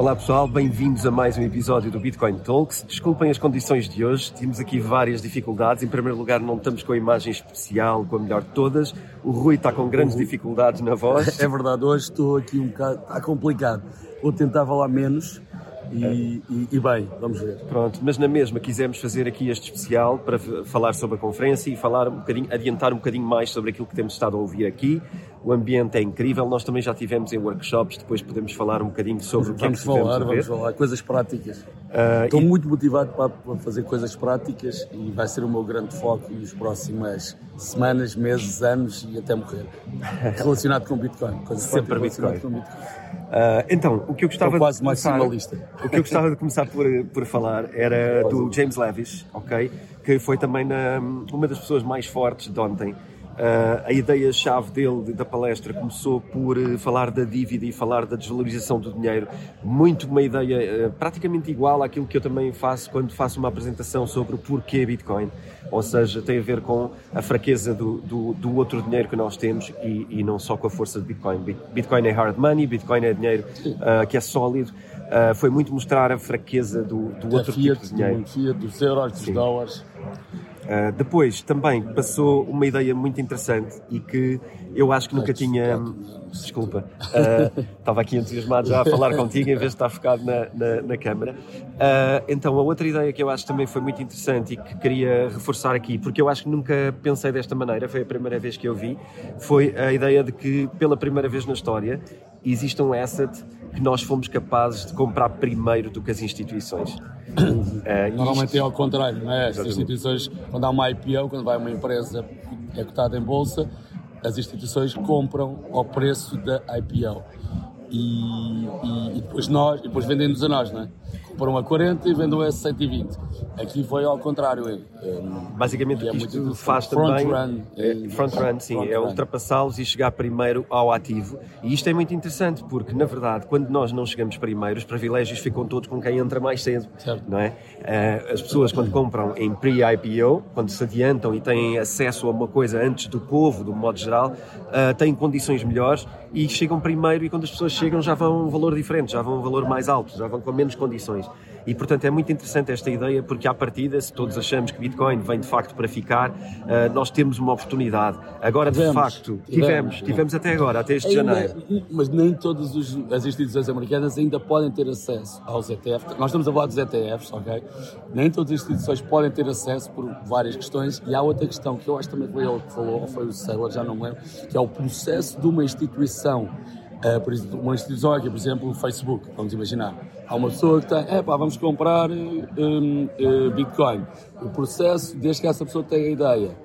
Olá pessoal, bem-vindos a mais um episódio do Bitcoin Talks. Desculpem as condições de hoje, temos aqui várias dificuldades. Em primeiro lugar, não estamos com a imagem especial, com a melhor de todas. O Rui está com grandes dificuldades na voz. É verdade, hoje estou aqui um bocado, está complicado. Vou tentar falar menos e, e, e, bem, vamos ver. Pronto, mas na mesma quisemos fazer aqui este especial para falar sobre a conferência e falar um bocadinho, adiantar um bocadinho mais sobre aquilo que temos estado a ouvir aqui. O ambiente é incrível, nós também já tivemos em workshops, depois podemos falar um bocadinho sobre o que é que falar, Vamos falar, coisas práticas. Uh, Estou e... muito motivado para, fazer coisas práticas e vai ser o meu grande foco nas próximas semanas, meses, anos e até morrer. Relacionado com Bitcoin. Coisas Sempre Bitcoin. Com Bitcoin. Uh, então, o que eu gostava quase de começar, maximalista. O que eu gostava de começar por, por falar era do James Levis, ok? Que foi também na, uma das pessoas mais fortes de ontem. Uh, a ideia-chave dele, da palestra, começou por uh, falar da dívida e falar da desvalorização do dinheiro. Muito uma ideia uh, praticamente igual àquilo que eu também faço quando faço uma apresentação sobre o porquê Bitcoin. Ou seja, tem a ver com a fraqueza do, do, do outro dinheiro que nós temos e, e, não só com a força de Bitcoin. Bitcoin é hard money, Bitcoin é dinheiro que é sólido. foi muito mostrar a fraqueza do, do outro Fiat, tipo de dinheiro. Do Fiat, dos euros, dos dólares. Uh, depois também passou uma ideia muito interessante e que eu acho que nunca tinha. Desculpa, uh, estava aqui entusiasmado já a falar contigo em vez de estar focado na, na, na câmara. Uh, então, a outra ideia que eu acho também foi muito interessante e que queria reforçar aqui, porque eu acho que nunca pensei desta maneira, foi a primeira vez que eu vi, foi a ideia de que pela primeira vez na história existe um asset que nós fomos capazes de comprar primeiro do que as instituições. Uh, Normalmente isto... é ao contrário, não é? As instituições, quando há uma IPO, quando vai uma empresa é cotada em bolsa, as instituições compram ao preço da IPO. E, e, e depois nós, e depois vendem-nos a nós, não é? compram a 40 e vendem a 120. Aqui foi ao contrário. É, é, Basicamente o que é isto faz também. Run, é, front run, sim, front é ultrapassá-los e chegar primeiro ao ativo. E isto é muito interessante porque, na verdade, quando nós não chegamos primeiro, os privilégios ficam todos com quem entra mais cedo. Certo. Não é? Eh, as pessoas, quando compram em pre-IPO, quando se adiantam e têm acesso a uma coisa antes do povo, do modo geral, eh, têm condições melhores e chegam primeiro. E quando as pessoas chegam, já vão um valor diferente, já vão um valor mais alto, já vão com menos condições. E, portanto, é muito interessante esta ideia, porque à partida, se todos achamos que Bitcoin vem de facto para ficar, uh, nós temos uma oportunidade. Agora, tivemos, de facto, tivemos, tivemos, tivemos até agora, até este ainda, janeiro. Mas nem todas as instituições americanas ainda podem ter acesso aos ETFs. Nós estamos a falar dos ETFs, ok? Nem todas as instituições podem ter acesso por várias questões. E há outra questão que eu acho também foi ele que falou, ou foi o Saylor, já não me lembro, que é o processo de uma instituição Uh, por exemplo, uma instituição aqui, por exemplo, o Facebook, vamos imaginar. Há uma pessoa que tem, é pá, vamos comprar um, uh, Bitcoin. O processo, desde que essa pessoa tenha a ideia,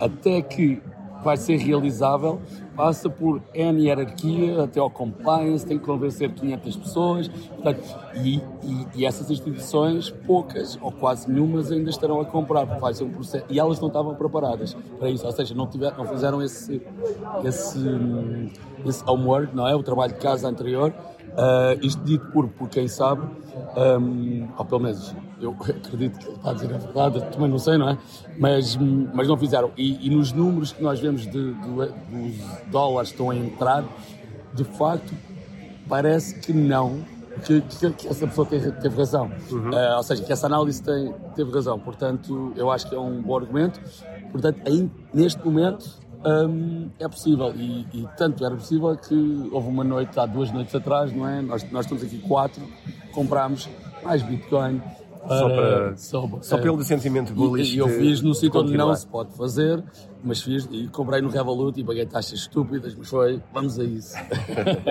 até que vai ser realizável, passa por N hierarquia, até ao compliance, tem que convencer 500 pessoas, portanto, e, e, e, essas instituições, poucas ou quase nenhumas, ainda estarão a comprar, porque vai ser um processo, e elas não estavam preparadas para isso, ou seja, não, tiver, não fizeram esse, esse, esse homework, não é? O trabalho de casa anterior, Uh, isto dito por, por quem sabe, um, ou pelo menos eu acredito que ele está a dizer a verdade, também não sei, não é? Mas, mas não fizeram. E, e nos números que nós vemos de, de, dos dólares que estão a entrar, de facto, parece que não, que, que, que essa pessoa teve, teve razão. Uhum. Uh, ou seja, que essa análise tem, teve razão. Portanto, eu acho que é um bom argumento. Portanto, aí, neste momento, um, é possível e, e, tanto era possível que houve uma noite, há duas noites atrás, não é? Nós, nós estamos aqui quatro, comprámos mais Bitcoin. Só, para, só, só pelo sentimento bullish. E, eu fiz no sítio onde não se pode fazer, mas fiz e comprei no Revolut e paguei taxas estúpidas, mas foi, vamos a isso.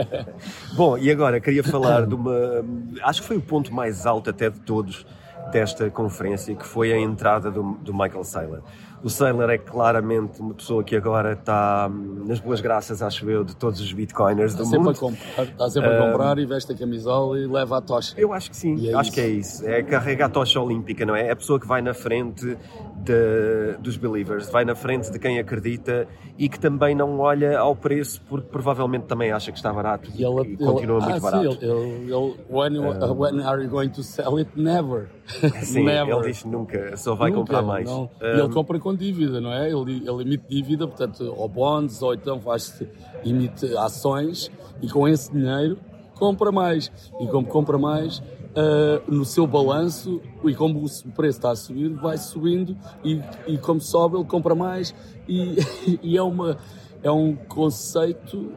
Bom, e agora queria falar de uma. Acho que foi o ponto mais alto até de todos desta conferência, que foi a entrada do, do Michael Saylor. O Saylor é claramente uma pessoa que agora está hum, nas boas graças, acho eu, de todos os bitcoiners está do mundo. A comprar, está sempre a comprar e veste a camisola e leva a tocha. Eu acho que sim, é acho isso. que é isso. É carregar a tocha olímpica, não é? É a pessoa que vai na frente de, dos believers, vai na frente de quem acredita e que também não olha ao preço porque provavelmente também acha que está barato e, ele, e continua ele, muito ah, barato. Sim, ele, ele, when, uh, when are you going to sell it? Never. Sim, Never. ele diz nunca, só vai nunca, comprar mais. Um, e ele compra com dívida, não é? Ele, ele emite dívida, portanto, ou bonds, ou então faz emite ações e com esse dinheiro compra mais. E como compra mais, uh, no seu balanço, e como o preço está a subir, vai subindo, e, e como sobe, ele compra mais. E, e é, uma, é um conceito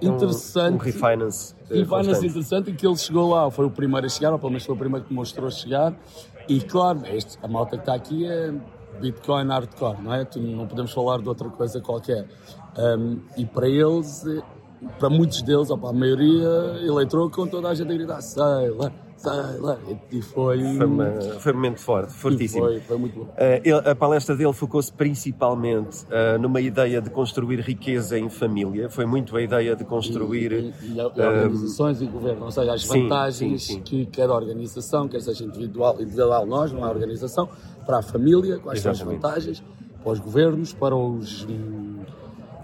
interessante. Um, um refinance. Eh, refinance interessante em que ele chegou lá, foi o primeiro a chegar, ou pelo menos foi o primeiro que mostrou chegar. E claro, este, a malta que está aqui é Bitcoin hardcore, não é? Não podemos falar de outra coisa qualquer. Um, e para eles, para muitos deles, ou para a maioria, ele entrou com toda a gente a gritar, sai lá, E foi. Foi, uma, foi um momento forte, fortíssimo. Foi, foi muito bom. Uh, ele, a palestra dele focou-se principalmente uh, numa ideia de construir riqueza em família. Foi muito a ideia de construir. E, e, e, e organizações e governo, ou seja, as sim, vantagens sim, sim. que cada organização, quer seja individual, individual nós, não é organização, para a família, quais Exatamente. são as vantagens, para os governos, para os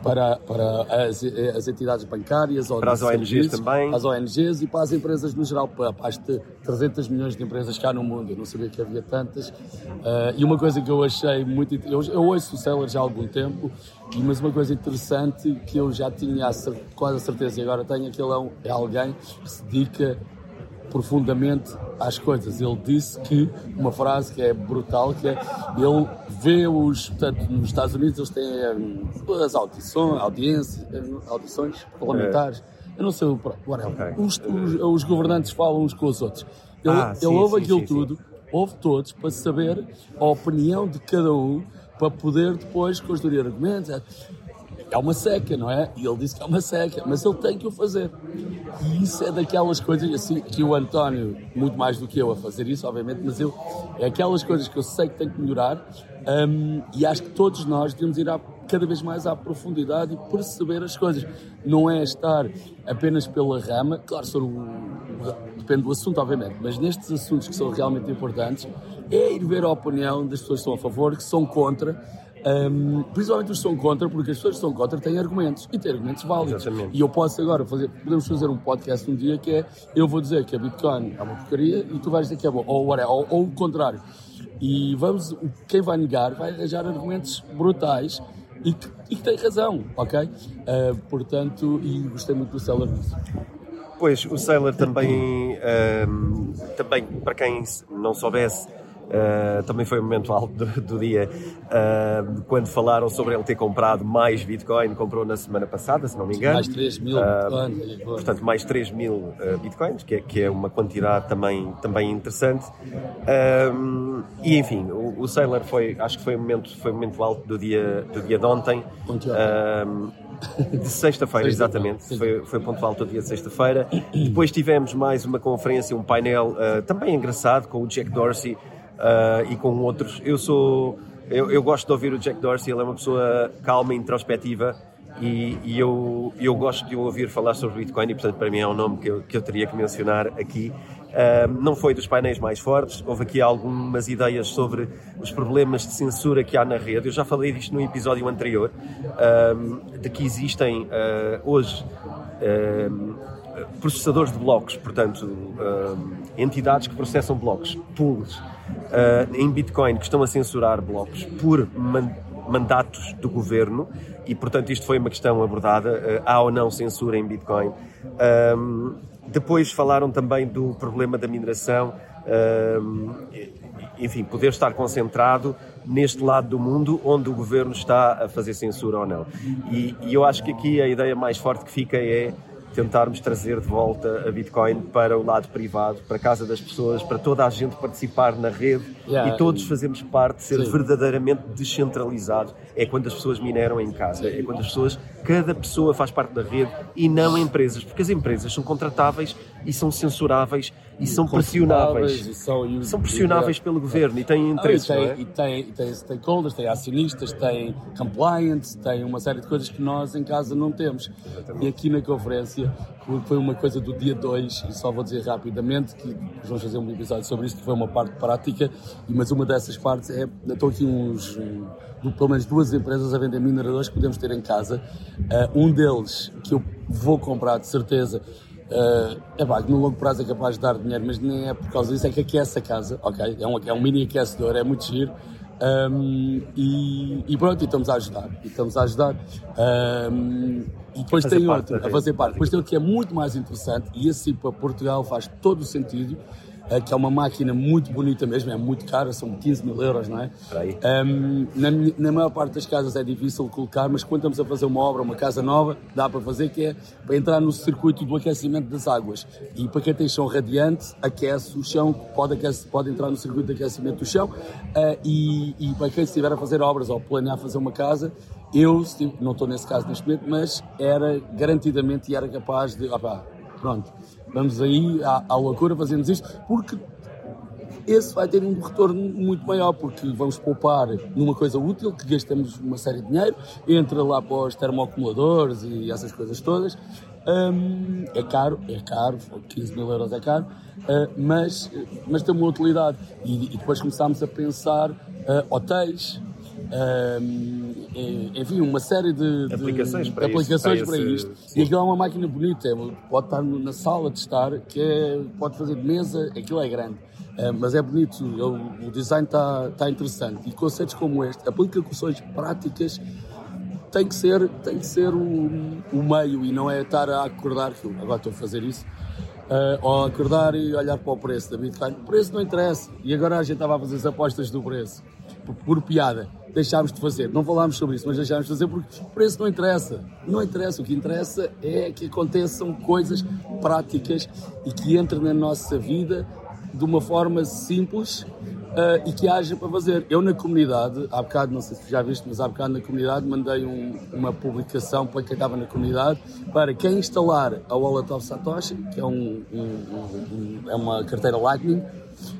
para, para as, as entidades bancárias, para as ONGs também, as ONGs e para as empresas no geral, para, para as 300 milhões de empresas que há no mundo. Eu não sabia que havia tantas. Uh, e uma coisa que eu achei muito. Eu, eu ouço o Seller já há algum tempo, mas uma coisa interessante que eu já tinha quase a certeza e agora tenho é que ele é, um, é alguém que se dedica profundamente às coisas. Ele disse que, uma frase que é brutal, que é, ele vê os, portanto, nos Estados Unidos eles têm hum, as audições, audiências, hum, audições parlamentares, é. eu não sei, whatever. Okay. Os, os, os, governantes falam uns com os outros. Ele, ah, sim, ele ouve sim, aquilo sim, tudo, ouve todos, para saber a opinião de cada um, para poder depois construir argumentos é uma seca, não é? E ele disse que é uma seca, mas ele tem que o fazer. E isso é daquelas coisas assim que o António, muito mais do que eu a fazer isso, obviamente, mas eu é aquelas coisas que eu sei que tenho que melhorar um, e acho que todos nós devemos ir à, cada vez mais à profundidade e perceber as coisas. Não é estar apenas pela rama, claro, sobre depende do assunto, obviamente, mas nestes assuntos que são realmente importantes, é ir ver a opinião das pessoas que são a favor, que são contra um, principalmente os que são contra, porque as pessoas que são contra têm argumentos e têm argumentos válidos. Exatamente. E eu posso agora fazer, podemos fazer um podcast um dia que é eu vou dizer que a Bitcoin é uma porcaria e tu vais dizer que é bom, ou, ou, ou o contrário. E vamos, quem vai negar vai arranjar argumentos brutais e que, e que tem razão, ok? Uh, portanto, e gostei muito do Seller nisso. Pois, o Sailor também, um, também, para quem não soubesse, Uh, também foi um momento alto do, do dia uh, quando falaram sobre ele ter comprado mais Bitcoin, comprou na semana passada, se não me engano. Mais 3 mil uh, Bitcoins. Portanto, mais 3 mil Bitcoins, que é, que é, uma quantidade também, também interessante. e enfim, o, o Sailor foi, acho que foi um momento, foi um momento alto do dia, do dia de ontem. De sexta-feira, exatamente. Foi, foi ponto alto do dia de sexta-feira. Depois tivemos mais uma conferência, um painel também engraçado com o Jack Dorsey uh, e com outros. Eu sou. Eu, eu, gosto de ouvir o Jack Dorsey, ele é uma pessoa calma, introspectiva e, e, eu, eu gosto de ouvir falar sobre Bitcoin e, portanto, para mim é um nome que eu, que eu teria que mencionar aqui. Uh, não foi dos painéis mais fortes, houve aqui algumas ideias sobre os problemas de censura que há na rede. Eu já falei disto no episódio anterior, uh, de que existem hoje processadores de blocos, portanto, entidades que processam blocos, pools uh, em Bitcoin que estão a censurar blocos por man mandatos do governo e, portanto, isto foi uma questão abordada. Uh, há ou não censura em Bitcoin? Depois falaram também do problema da mineração, enfim, poder estar concentrado neste lado do mundo onde o governo está a fazer censura ou não. E, e eu acho que aqui a ideia mais forte que fica é tentarmos trazer de volta a Bitcoin para o lado privado, para a casa das pessoas, para toda a gente participar na rede yeah. e todos fazemos parte ser Sim. verdadeiramente descentralizado. É quando as pessoas mineram em casa, é quando as pessoas, cada pessoa faz parte da rede e não empresas, porque as empresas são contratáveis e são censuráveis e são pressionáveis. E são, e, são pressionáveis e, pelo governo e têm interesses. Ah, e, tem, é? e, tem, e tem stakeholders, tem acionistas, tem compliance, tem uma série de coisas que nós em casa não temos. Exatamente. E aqui na conferência foi uma coisa do dia 2, e só vou dizer rapidamente que vamos fazer um episódio sobre isto, que foi uma parte prática, mas uma dessas partes é. Estou aqui uns. Um, pelo menos duas empresas a vender mineradores que podemos ter em casa. Uh, um deles que eu vou comprar de certeza Uh, é pá, que no longo prazo é capaz de dar dinheiro, mas nem é por causa disso, é que aquece a casa, ok? É um, é um mini aquecedor, é muito giro. Um, e, e, pronto, e estamos a ajudar. E estamos a ajudar. Um, e depois tem outro, a fazer parte. Depois tem outro que é muito mais interessante, e esse para Portugal faz todo o sentido, que é uma máquina muito bonita mesmo, é muito cara, são 15 mil euros, não é? Um, na, na, maior parte das casas é difícil colocar, mas quando estamos a fazer uma obra, uma casa nova, dá para fazer, que é para entrar no circuito do aquecimento das águas. E para quem tem chão radiante, aquece o chão, pode, aquece, pode entrar no circuito de aquecimento do chão. Uh, e, e para quem estiver a fazer obras ou planear fazer uma casa, eu, não estou nesse caso neste momento, mas era garantidamente e era capaz de, opá, pronto, vamos aí à loucura, fazemos isto, porque esse vai ter um retorno muito maior, porque vamos poupar numa coisa útil, que gastamos uma série de dinheiro, entra lá para os termoacumuladores e essas coisas todas. Um, é caro, é caro, 15 mil euros é caro, uh, mas, mas tem uma utilidade. E, e depois começámos a pensar uh, hotéis, enfim, uma série de, de aplicações para aplicações isto. Para isto. E aquilo é uma máquina bonita, é, pode estar na sala de estar, que é, pode fazer de mesa, aquilo é grande. É, mas é bonito, o design está tá interessante. E conceitos como este, aplicações práticas, tem que ser, tem que ser o, o meio e não é estar a acordar que agora estou a fazer isso. Uh, ou acordar e olhar para o preço da Bitcoin. O preço não interessa. E agora a gente estava a fazer as apostas do preço. Por, por piada deixámos de fazer. Não falámos sobre isso, mas deixámos de fazer porque o preço não interessa. Não interessa. O que interessa é que aconteçam coisas práticas e que entrem na nossa vida de uma forma simples uh, e que haja para fazer. Eu na comunidade, há bocado, não sei se já viste, mas há bocado na comunidade mandei um, uma publicação para quem estava na comunidade para quem instalar a Wallet of Satoshi, que é, um, um, é uma carteira Lightning,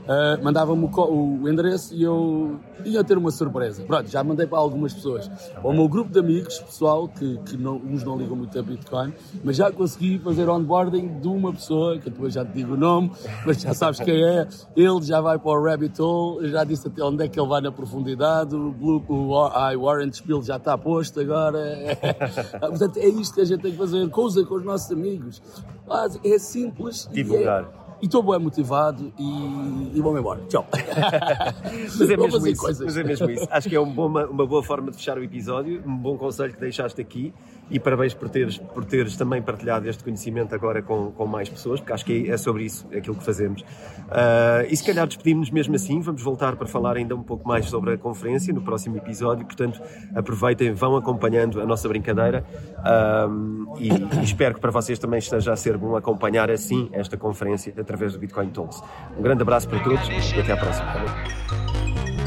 uh, mandava-me o, o, endereço e eu ia ter uma surpresa. Pronto, já mandei para algumas pessoas. Ao meu grupo de amigos, pessoal, que, que não, uns não ligam muito a Bitcoin, mas já consegui fazer onboarding de uma pessoa, que depois já te digo o nome, mas já sabes quem é. Ele já vai para o Rabbit Hole, já disse até onde é que ele vai na profundidade, o, Blue, o I Warrant Spill já está posto agora. Portanto, é isto que a gente tem que fazer, coisa com os nossos amigos. É simples. Divulgar. E estou bem motivado e, e vou-me embora. Tchau. mas, é mesmo isso, mas é mesmo isso. Acho que é uma, uma boa forma de fechar o episódio, um bom conselho que deixaste aqui e parabéns por teres, por teres também partilhado este conhecimento agora com, com mais pessoas, porque acho que é sobre isso é aquilo que fazemos. Uh, e se calhar despedimos-nos mesmo assim, vamos voltar para falar ainda um pouco mais sobre a conferência no próximo episódio, portanto aproveitem, vão acompanhando a nossa brincadeira uh, e, e, espero que para vocês também esteja a ser bom acompanhar assim esta conferência através do Bitcoin Talks. Um grande abraço para todos e até à próxima.